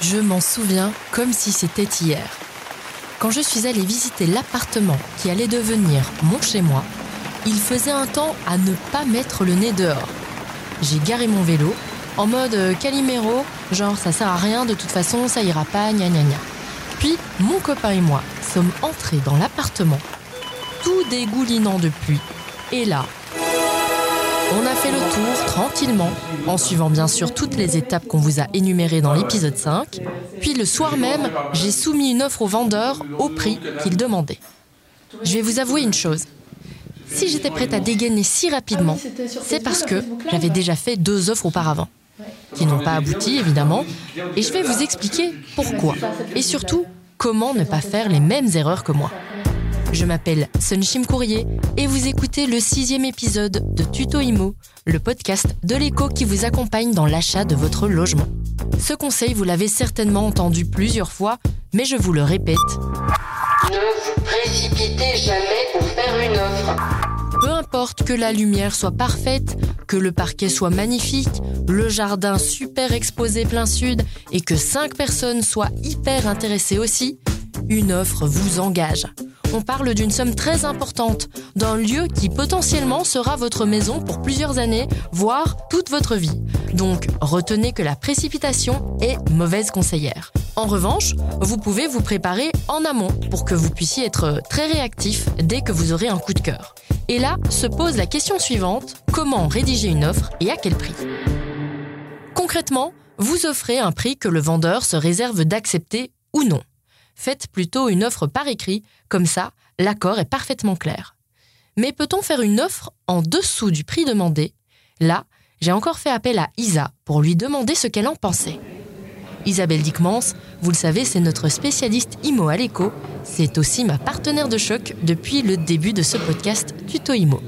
Je m'en souviens comme si c'était hier. Quand je suis allée visiter l'appartement qui allait devenir mon chez-moi, il faisait un temps à ne pas mettre le nez dehors. J'ai garé mon vélo en mode euh, Calimero, genre ça sert à rien, de toute façon ça ira pas, gna gna gna. Puis mon copain et moi sommes entrés dans l'appartement, tout dégoulinant de pluie. Et là, on a fait le tour tranquillement, en suivant bien sûr toutes les étapes qu'on vous a énumérées dans l'épisode 5. Puis le soir même, j'ai soumis une offre au vendeur au prix qu'il demandait. Je vais vous avouer une chose. Si j'étais prête à dégainer si rapidement, c'est parce que j'avais déjà fait deux offres auparavant, qui n'ont pas abouti évidemment, et je vais vous expliquer pourquoi, et surtout comment ne pas faire les mêmes erreurs que moi. Je m'appelle Sunshim Courrier et vous écoutez le sixième épisode de Tuto Imo, le podcast de l'écho qui vous accompagne dans l'achat de votre logement. Ce conseil, vous l'avez certainement entendu plusieurs fois, mais je vous le répète. Ne vous précipitez jamais pour faire une offre. Peu importe que la lumière soit parfaite, que le parquet soit magnifique, le jardin super exposé plein sud et que cinq personnes soient hyper intéressées aussi, une offre vous engage on parle d'une somme très importante, d'un lieu qui potentiellement sera votre maison pour plusieurs années, voire toute votre vie. Donc retenez que la précipitation est mauvaise conseillère. En revanche, vous pouvez vous préparer en amont pour que vous puissiez être très réactif dès que vous aurez un coup de cœur. Et là se pose la question suivante, comment rédiger une offre et à quel prix? Concrètement, vous offrez un prix que le vendeur se réserve d'accepter ou non faites plutôt une offre par écrit, comme ça, l'accord est parfaitement clair. Mais peut-on faire une offre en dessous du prix demandé? Là, j'ai encore fait appel à Isa pour lui demander ce qu'elle en pensait. Isabelle Dickmans, vous le savez, c'est notre spécialiste IMO à l'écho. C'est aussi ma partenaire de choc depuis le début de ce podcast Tuto IMO.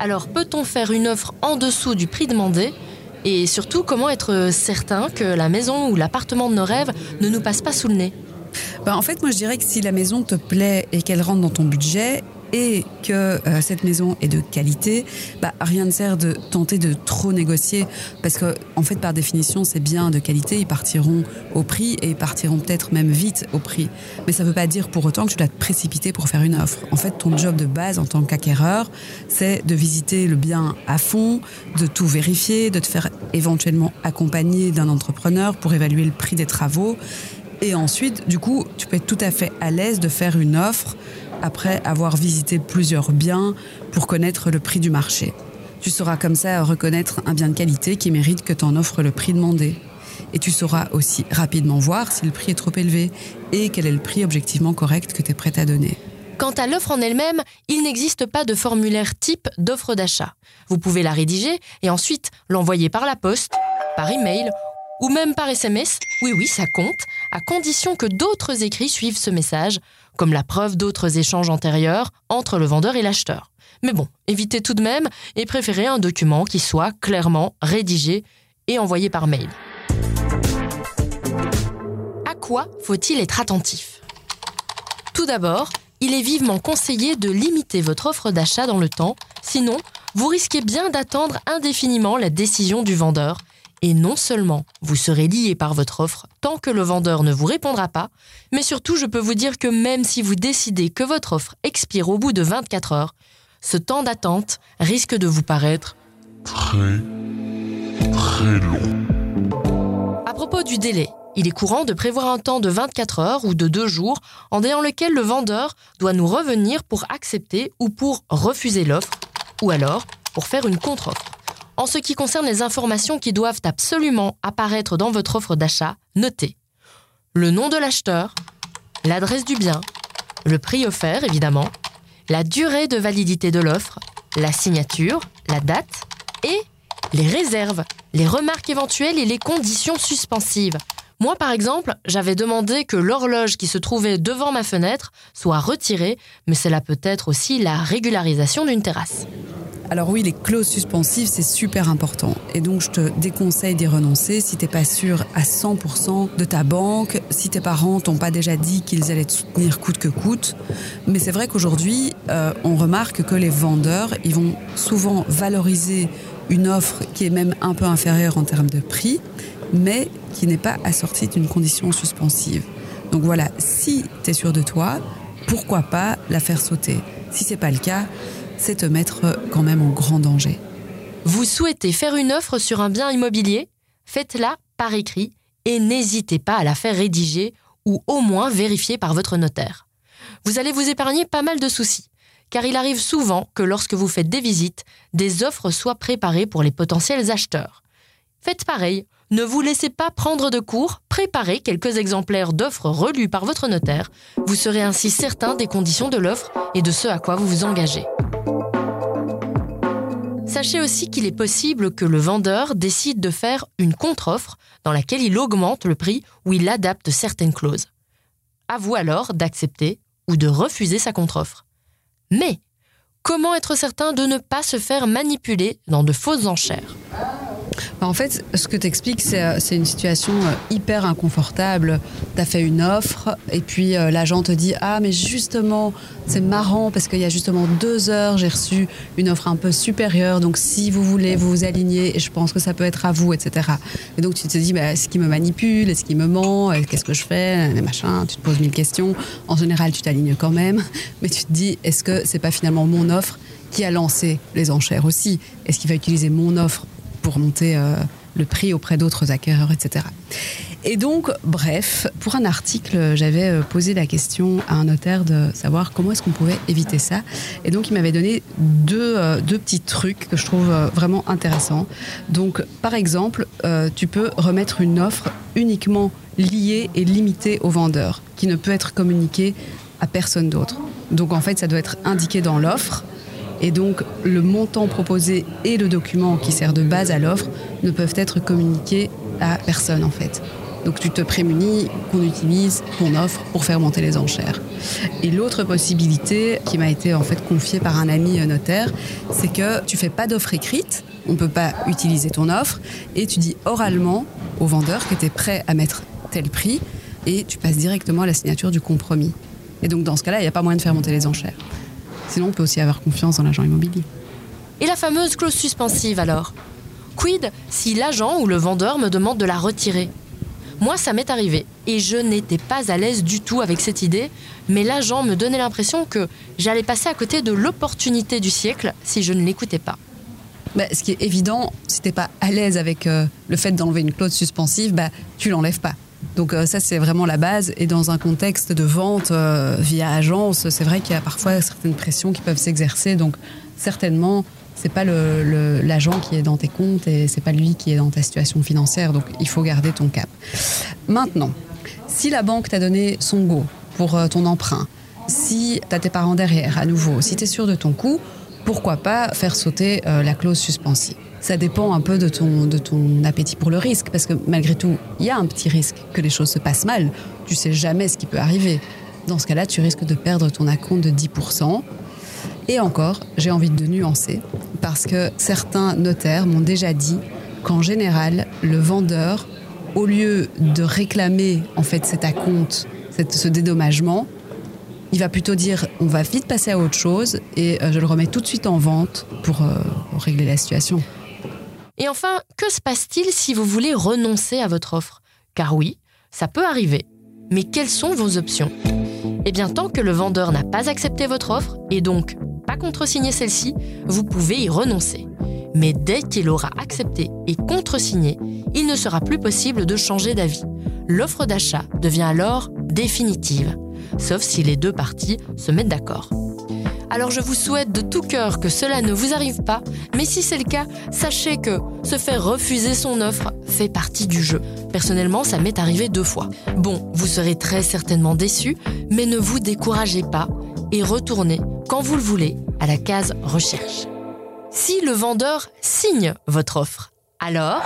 Alors, peut-on faire une offre en dessous du prix demandé? Et surtout, comment être certain que la maison ou l'appartement de nos rêves ne nous passe pas sous le nez? Bah, en fait, moi, je dirais que si la maison te plaît et qu'elle rentre dans ton budget, et que euh, cette maison est de qualité, bah, rien ne sert de tenter de trop négocier parce que en fait par définition c'est bien de qualité, ils partiront au prix et ils partiront peut-être même vite au prix. Mais ça ne veut pas dire pour autant que tu dois te précipiter pour faire une offre. En fait ton job de base en tant qu'acquéreur c'est de visiter le bien à fond, de tout vérifier, de te faire éventuellement accompagner d'un entrepreneur pour évaluer le prix des travaux et ensuite, du coup, tu peux être tout à fait à l'aise de faire une offre après avoir visité plusieurs biens pour connaître le prix du marché. Tu sauras comme ça reconnaître un bien de qualité qui mérite que tu en offres le prix demandé. Et tu sauras aussi rapidement voir si le prix est trop élevé et quel est le prix objectivement correct que tu es prêt à donner. Quant à l'offre en elle-même, il n'existe pas de formulaire type d'offre d'achat. Vous pouvez la rédiger et ensuite l'envoyer par la poste, par email ou même par SMS. Oui, oui, ça compte à condition que d'autres écrits suivent ce message, comme la preuve d'autres échanges antérieurs entre le vendeur et l'acheteur. Mais bon, évitez tout de même et préférez un document qui soit clairement rédigé et envoyé par mail. À quoi faut-il être attentif? Tout d'abord, il est vivement conseillé de limiter votre offre d'achat dans le temps, sinon vous risquez bien d'attendre indéfiniment la décision du vendeur et non seulement vous serez lié par votre offre tant que le vendeur ne vous répondra pas, mais surtout je peux vous dire que même si vous décidez que votre offre expire au bout de 24 heures, ce temps d'attente risque de vous paraître très très long. À propos du délai, il est courant de prévoir un temps de 24 heures ou de 2 jours en déant lequel le vendeur doit nous revenir pour accepter ou pour refuser l'offre, ou alors pour faire une contre-offre. En ce qui concerne les informations qui doivent absolument apparaître dans votre offre d'achat, notez le nom de l'acheteur, l'adresse du bien, le prix offert évidemment, la durée de validité de l'offre, la signature, la date et les réserves, les remarques éventuelles et les conditions suspensives. Moi, par exemple, j'avais demandé que l'horloge qui se trouvait devant ma fenêtre soit retirée, mais cela peut être aussi la régularisation d'une terrasse. Alors oui, les clauses suspensives, c'est super important. Et donc, je te déconseille d'y renoncer si t'es pas sûr à 100% de ta banque, si tes parents t'ont pas déjà dit qu'ils allaient te soutenir coûte que coûte. Mais c'est vrai qu'aujourd'hui, euh, on remarque que les vendeurs, ils vont souvent valoriser une offre qui est même un peu inférieure en termes de prix mais qui n'est pas assortie d'une condition suspensive. Donc voilà, si tu es sûr de toi, pourquoi pas la faire sauter? Si c'est pas le cas, c'est te mettre quand même en grand danger. Vous souhaitez faire une offre sur un bien immobilier? Faites-la par écrit et n'hésitez pas à la faire rédiger ou au moins vérifier par votre notaire. Vous allez vous épargner pas mal de soucis, car il arrive souvent que lorsque vous faites des visites, des offres soient préparées pour les potentiels acheteurs. Faites pareil, ne vous laissez pas prendre de cours, préparez quelques exemplaires d'offres relus par votre notaire, vous serez ainsi certain des conditions de l'offre et de ce à quoi vous vous engagez. Sachez aussi qu'il est possible que le vendeur décide de faire une contre-offre dans laquelle il augmente le prix ou il adapte certaines clauses. À vous alors d'accepter ou de refuser sa contre-offre. Mais comment être certain de ne pas se faire manipuler dans de fausses enchères? En fait, ce que tu expliques, euh, c'est une situation euh, hyper inconfortable. Tu as fait une offre et puis euh, l'agent te dit Ah, mais justement, c'est marrant parce qu'il y a justement deux heures, j'ai reçu une offre un peu supérieure. Donc, si vous voulez, vous vous alignez et je pense que ça peut être à vous, etc. Et donc, tu te dis bah, Est-ce qu'il me manipule? Est-ce qu'il me ment? Qu'est-ce que je fais? Tu te poses mille questions. En général, tu t'alignes quand même. Mais tu te dis Est-ce que c'est pas finalement mon offre qui a lancé les enchères aussi? Est-ce qu'il va utiliser mon offre pour monter euh, le prix auprès d'autres acquéreurs, etc. Et donc, bref, pour un article, j'avais euh, posé la question à un notaire de savoir comment est-ce qu'on pouvait éviter ça. Et donc, il m'avait donné deux, euh, deux, petits trucs que je trouve vraiment intéressants. Donc, par exemple, tu peux remettre une offre uniquement liée et limitée au vendeur, qui ne peut être communiquée à personne d'autre. Donc, en fait, ça doit être indiqué dans l'offre et donc, le montant proposé et le document qui sert de base à l'offre ne peuvent être communiqués à personne, en fait. Donc, tu te prémunis qu'on utilise ton offre pour faire monter les enchères. Et l'autre possibilité qui m'a été en fait confiée par un ami notaire, c'est que tu fais pas d'offre écrite, on peut pas utiliser ton offre, et tu dis oralement au vendeur que tu es prêt à mettre tel prix, et tu passes directement à la signature du compromis. Et donc, dans ce cas-là, il n'y a pas moyen de faire monter les enchères. Sinon, on peut aussi avoir confiance dans l'agent immobilier. Et la fameuse clause suspensive alors? Quid si l'agent ou le vendeur me demande de la retirer? Moi, ça m'est arrivé et je n'étais pas à l'aise du tout avec cette idée, mais l'agent me donnait l'impression que j'allais passer à côté de l'opportunité du siècle si je ne l'écoutais pas. Bah, ce qui est évident, si tu n'es pas à l'aise avec euh, le fait d'enlever une clause suspensive, bah, tu l'enlèves pas. Donc euh, ça, c'est vraiment la base. Et dans un contexte de vente euh, via agence, c'est vrai qu'il y a parfois certaines pressions qui peuvent s'exercer. Donc certainement, c'est pas l'agent qui est dans tes comptes et c'est pas lui qui est dans ta situation financière. Donc il faut garder ton cap. Maintenant, si la banque t'a donné son go pour euh, ton emprunt, si tu as tes parents derrière à nouveau, si tu es sûr de ton coup, pourquoi pas faire sauter la clause suspensive? Ça dépend un peu de ton, de ton appétit pour le risque, parce que malgré tout, il y a un petit risque que les choses se passent mal. Tu sais jamais ce qui peut arriver. Dans ce cas-là, tu risques de perdre ton acompte de 10%. Et encore, j'ai envie de nuancer, parce que certains notaires m'ont déjà dit qu'en général, le vendeur, au lieu de réclamer en fait cet acompte, ce dédommagement, il va plutôt dire on va vite passer à autre chose et euh, je le remets tout de suite en vente pour euh, régler la situation. Et enfin, que se passe-t-il si vous voulez renoncer à votre offre? Car oui, ça peut arriver. Mais quelles sont vos options? Eh bien, tant que le vendeur n'a pas accepté votre offre, et donc pas contresigné celle-ci, vous pouvez y renoncer. Mais dès qu'il aura accepté et contresigné, il ne sera plus possible de changer d'avis. L'offre d'achat devient alors définitive, sauf si les deux parties se mettent d'accord. Alors je vous souhaite de tout cœur que cela ne vous arrive pas, mais si c'est le cas, sachez que se faire refuser son offre fait partie du jeu. Personnellement, ça m'est arrivé deux fois. Bon, vous serez très certainement déçu, mais ne vous découragez pas et retournez, quand vous le voulez, à la case recherche. Si le vendeur signe votre offre, alors...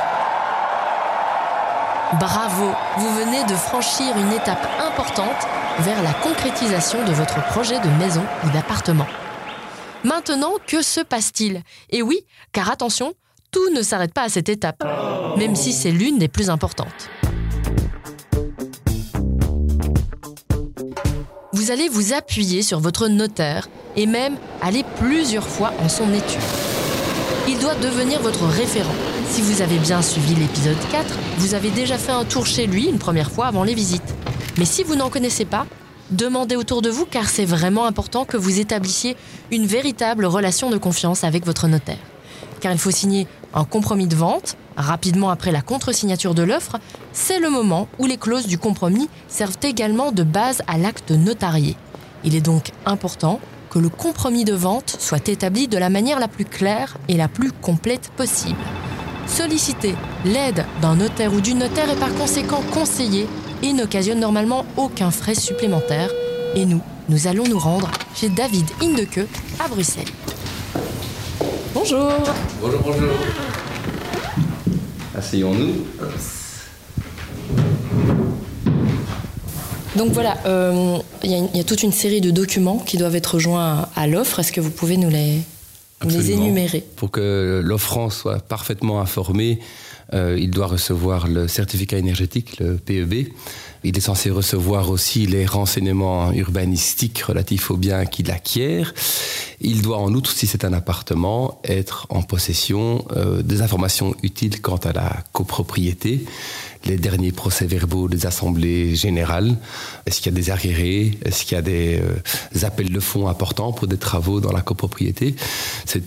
Bravo, vous venez de franchir une étape importante vers la concrétisation de votre projet de maison ou d'appartement. Maintenant, que se passe-t-il? Et oui, car attention, tout ne s'arrête pas à cette étape, même si c'est l'une des plus importantes. Vous allez vous appuyer sur votre notaire et même aller plusieurs fois en son étude. Il doit devenir votre référent Si vous avez bien suivi l'épisode 4, vous avez déjà fait un tour chez lui une première fois avant les visites. Mais si vous n'en connaissez pas, demandez autour de vous car c'est vraiment important que vous établissiez une véritable relation de confiance avec votre notaire. Car il faut signer un compromis de vente rapidement après la contre-signature de l'offre, c'est le moment où les clauses du compromis servent également de base à l'acte notarié. Il est donc important que le compromis de vente soit établi de la manière la plus claire et la plus complète possible. Solliciter l'aide d'un notaire ou d'une notaire est par conséquent conseillé et n'occasionne normalement aucun frais supplémentaire. Et nous, nous allons nous rendre chez David Indeke à Bruxelles. Bonjour Bonjour, bonjour. Asseyons-nous. Donc voilà, euh, y, il y a toute une série de documents qui doivent être joints à l'offre. Est-ce que vous pouvez nous les, les Pour que l'offrant soit parfaitement informé, euh, il doit recevoir le certificat énergétique, le PEB. Il est censé recevoir aussi les renseignements urbanistiques relatifs aux biens qu'il acquiert. Il doit en outre, si c'est un appartement, être en possession euh, des informations utiles quant à la copropriété, les derniers procès-verbaux des assemblées générales. Est-ce qu'il y a des arriérés? Est-ce qu'il y a des euh, appels de fonds importants pour des travaux dans la copropriété? C'est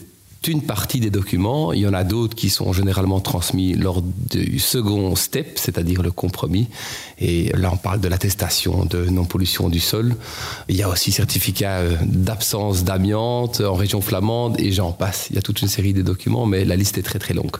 une partie des documents. Il y en a d'autres qui sont généralement transmis lors du second step, c'est-à-dire le compromis. Et là, on parle de l'attestation de non-pollution du sol. Il y a aussi certificat euh, d'absence d'amiante en région flamande et j'en passe. Il y a toute une série de documents, mais la liste est très très longue.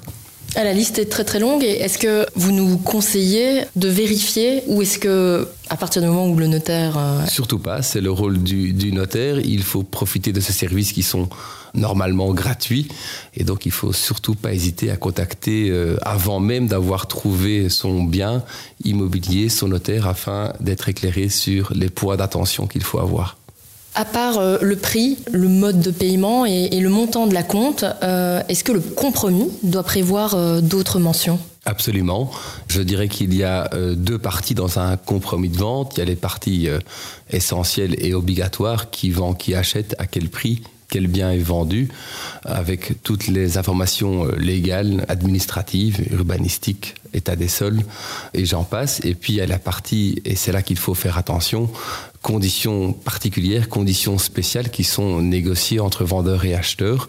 Ah, La liste est très très longue. Et est-ce que vous nous conseillez de vérifier ou est-ce que, à partir du moment où le notaire. euh, Surtout pas, c'est le rôle du, notaire. Il faut profiter de ces services qui sont normalement gratuits. Et donc, il faut surtout pas hésiter à contacter euh, avant même d'avoir trouvé son bien immobilier, son notaire, afin d'être éclairé sur les points d'attention qu'il faut avoir. À part euh, le prix, le mode de paiement et, le montant de la compte, euh, est-ce que le compromis doit prévoir euh, d'autres mentions? Absolument. Je dirais qu'il y a deux parties dans un compromis de vente. Il y a les parties essentielles et obligatoires qui vend, qui achète, à quel prix, quel bien est vendu, avec toutes les informations légales, administratives, urbanistiques, état des sols, et j'en passe. Et puis il y a la partie, et c'est là qu'il faut faire attention, conditions particulières, conditions spéciales qui sont négociées entre vendeurs et acheteurs.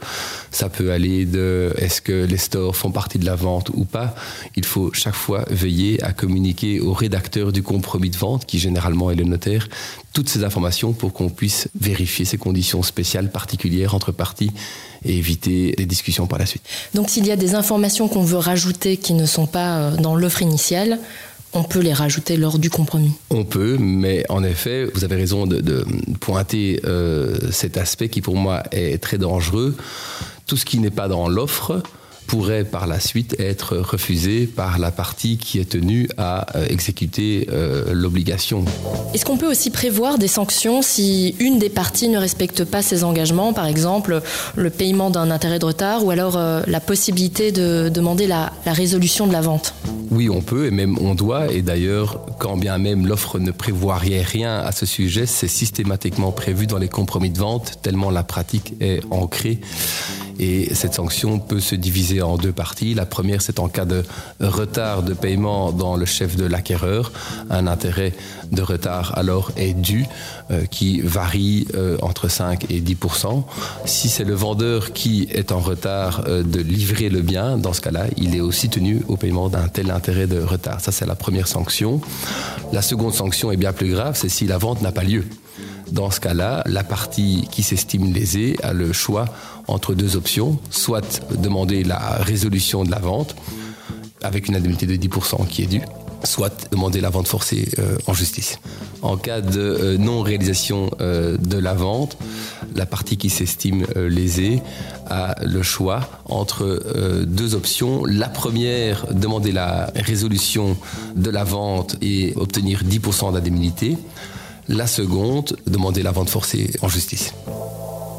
Ça peut aller de est-ce que les stores font partie de la vente ou pas? Il faut chaque fois veiller à communiquer au rédacteur du compromis de vente, qui généralement est le notaire, toutes ces informations pour qu'on puisse vérifier ces conditions spéciales particulières entre parties et éviter des discussions par la suite. Donc s'il y a des informations qu'on veut rajouter qui ne sont pas euh, dans l'offre initiale, on peut les rajouter lors du compromis. On peut, mais en effet, vous avez raison de, pointer euh, cet aspect qui pour moi est très dangereux. Tout ce qui n'est pas dans l'offre pourrait par la suite être refusé par la partie qui est tenue à euh, exécuter euh, l'obligation. Est-ce qu'on peut aussi prévoir des sanctions si une des parties ne respecte pas ses engagements, par exemple le paiement d'un intérêt de retard ou alors euh, la possibilité de demander la, la résolution de la vente? Oui, on peut et même on doit. Et d'ailleurs, quand bien même l'offre ne prévoit rien, rien à ce sujet, c'est systématiquement prévu dans les compromis de vente, tellement la pratique est ancrée. Et cette sanction peut se diviser en deux parties. La première, c'est en cas de retard de paiement dans le chef de l'acquéreur. Un intérêt de retard alors est dû, euh, qui varie euh, entre 5 et 10% Si c'est le vendeur qui est en retard euh, de livrer le bien, dans ce cas-là, il est aussi tenu au paiement d'un tel intérêt de retard. Ça, c'est la première sanction. La seconde sanction est bien plus grave, c'est si la vente n'a pas lieu. Dans ce cas-là, la partie qui s'estime lésée a le choix entre deux options, soit demander la résolution de la vente avec une indemnité de 10% qui est due, soit demander la vente forcée euh, en justice. En cas de euh, non-réalisation euh, de la vente, la partie qui s'estime lésée a le choix entre deux options. La première, demander la résolution de la vente et obtenir 10% d'indemnité. La seconde, demander la vente forcée en justice.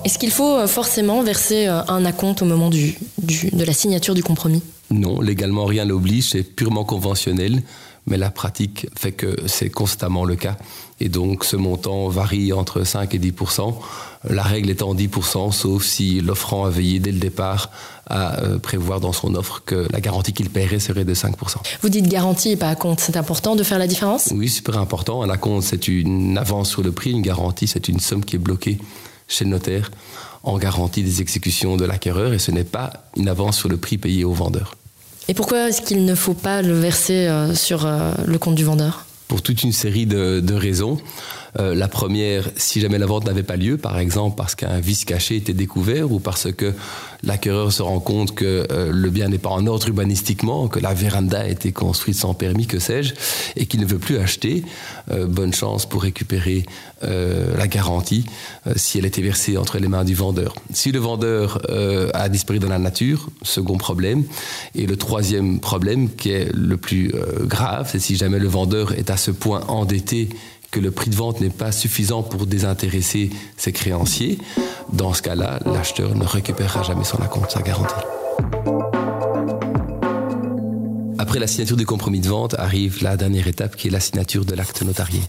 Est-ce qu'il faut euh, forcément verser euh, un acompte au moment de la signature du compromis? Non, légalement rien n'oblige, c'est purement conventionnel. mais la pratique fait que c'est constamment le cas. Et donc ce montant varie entre 5 et 10% la règle étant 10% sauf si l'offrant a veillé dès le départ à euh, prévoir dans son offre que la garantie qu'il paierait serait de 5% Vous dites garantie et pas à compte, c'est important de faire la différence? Oui, super important. Un compte, c'est une avance sur le prix, une garantie, c'est une somme qui est bloquée chez le notaire en garantie des exécutions de l'acquéreur et ce n'est pas une avance sur le prix payé au vendeur. Et pourquoi est-ce qu'il ne faut pas le verser euh, sur euh, le compte du vendeur? Pour toute une série de, raisons. Euh, la première, si jamais la vente n'avait pas lieu, par exemple parce qu'un vice caché était découvert ou parce que l'acquéreur se rend compte que euh, le bien n'est pas en ordre urbanistiquement, que la véranda a été construite sans permis, que sais-je, et qu'il ne veut plus acheter, euh, bonne chance pour récupérer la garantie si elle était versée entre les mains du vendeur. Si le vendeur a disparu dans la nature, second problème. Et le troisième problème, qui est le plus grave, c'est si jamais le vendeur est à ce point endetté que le prix de vente n'est pas suffisant pour désintéresser ses créanciers, dans ce cas-là, l'acheteur ne récupérera jamais son acompte, sa garantie. Après la signature du compromis de vente arrive la dernière étape qui est la signature de l'acte notarié.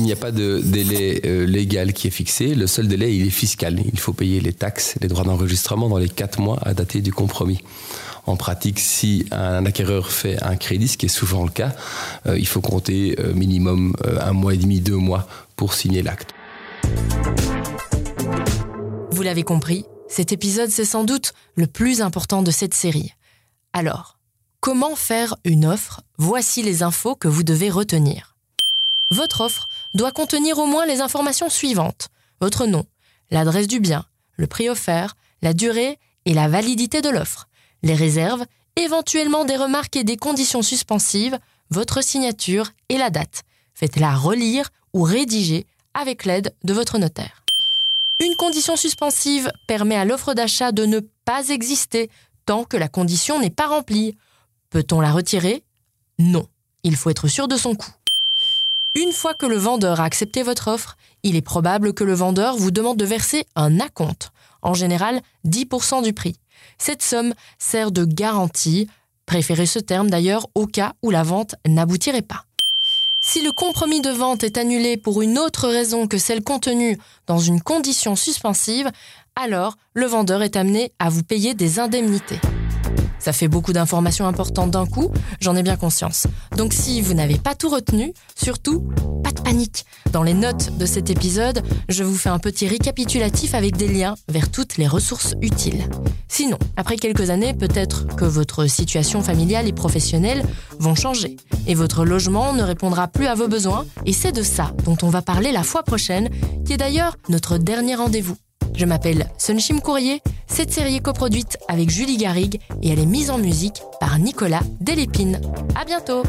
Il n'y a pas de délai euh, légal qui est fixé. Le seul délai, il est fiscal. Il faut payer les taxes, les droits d'enregistrement dans les quatre mois à dater du compromis en pratique, si un acquéreur fait un crédit, ce qui est souvent le cas, euh, il faut compter euh, minimum un mois et demi, deux mois pour signer l'acte. Vous l'avez compris, cet épisode, c'est sans doute le plus important de cette série. Alors, comment faire une offre? Voici les infos que vous devez retenir. Votre offre doit contenir au moins les informations suivantes. Votre nom, l'adresse du bien, le prix offert, la durée et la validité de l'offre les réserves, éventuellement des remarques et des conditions suspensives, votre signature et la date. Faites-la relire ou rédiger avec l'aide de votre notaire. Une condition suspensive permet à l'offre d'achat de ne pas exister tant que la condition n'est pas remplie. Peut-on la retirer? Non. Il faut être sûr de son coût. Une fois que le vendeur a accepté votre offre, il est probable que le vendeur vous demande de verser un acompte, en général 10% du prix. Cette somme sert de garantie, préférez ce terme d'ailleurs au cas où la vente n'aboutirait pas. Si le compromis de vente est annulé pour une autre raison que celle contenue dans une condition suspensive, alors le vendeur est amené à vous payer des indemnités. Ça fait beaucoup d'informations importantes d'un coup, j'en ai bien conscience. Donc si vous n'avez pas tout retenu, surtout, pas de panique. Dans les notes de cet épisode, je vous fais un petit récapitulatif avec des liens vers toutes les ressources utiles. Sinon, après quelques années, peut-être que votre situation familiale et professionnelle vont changer et votre logement ne répondra plus à vos besoins et c'est de ça dont on va parler la fois prochaine, qui est d'ailleurs notre dernier rendez-vous. Je m'appelle Sunshim Courrier, cette série est coproduite avec Julie Garrigue et elle est mise en musique par Nicolas Delépine. À bientôt!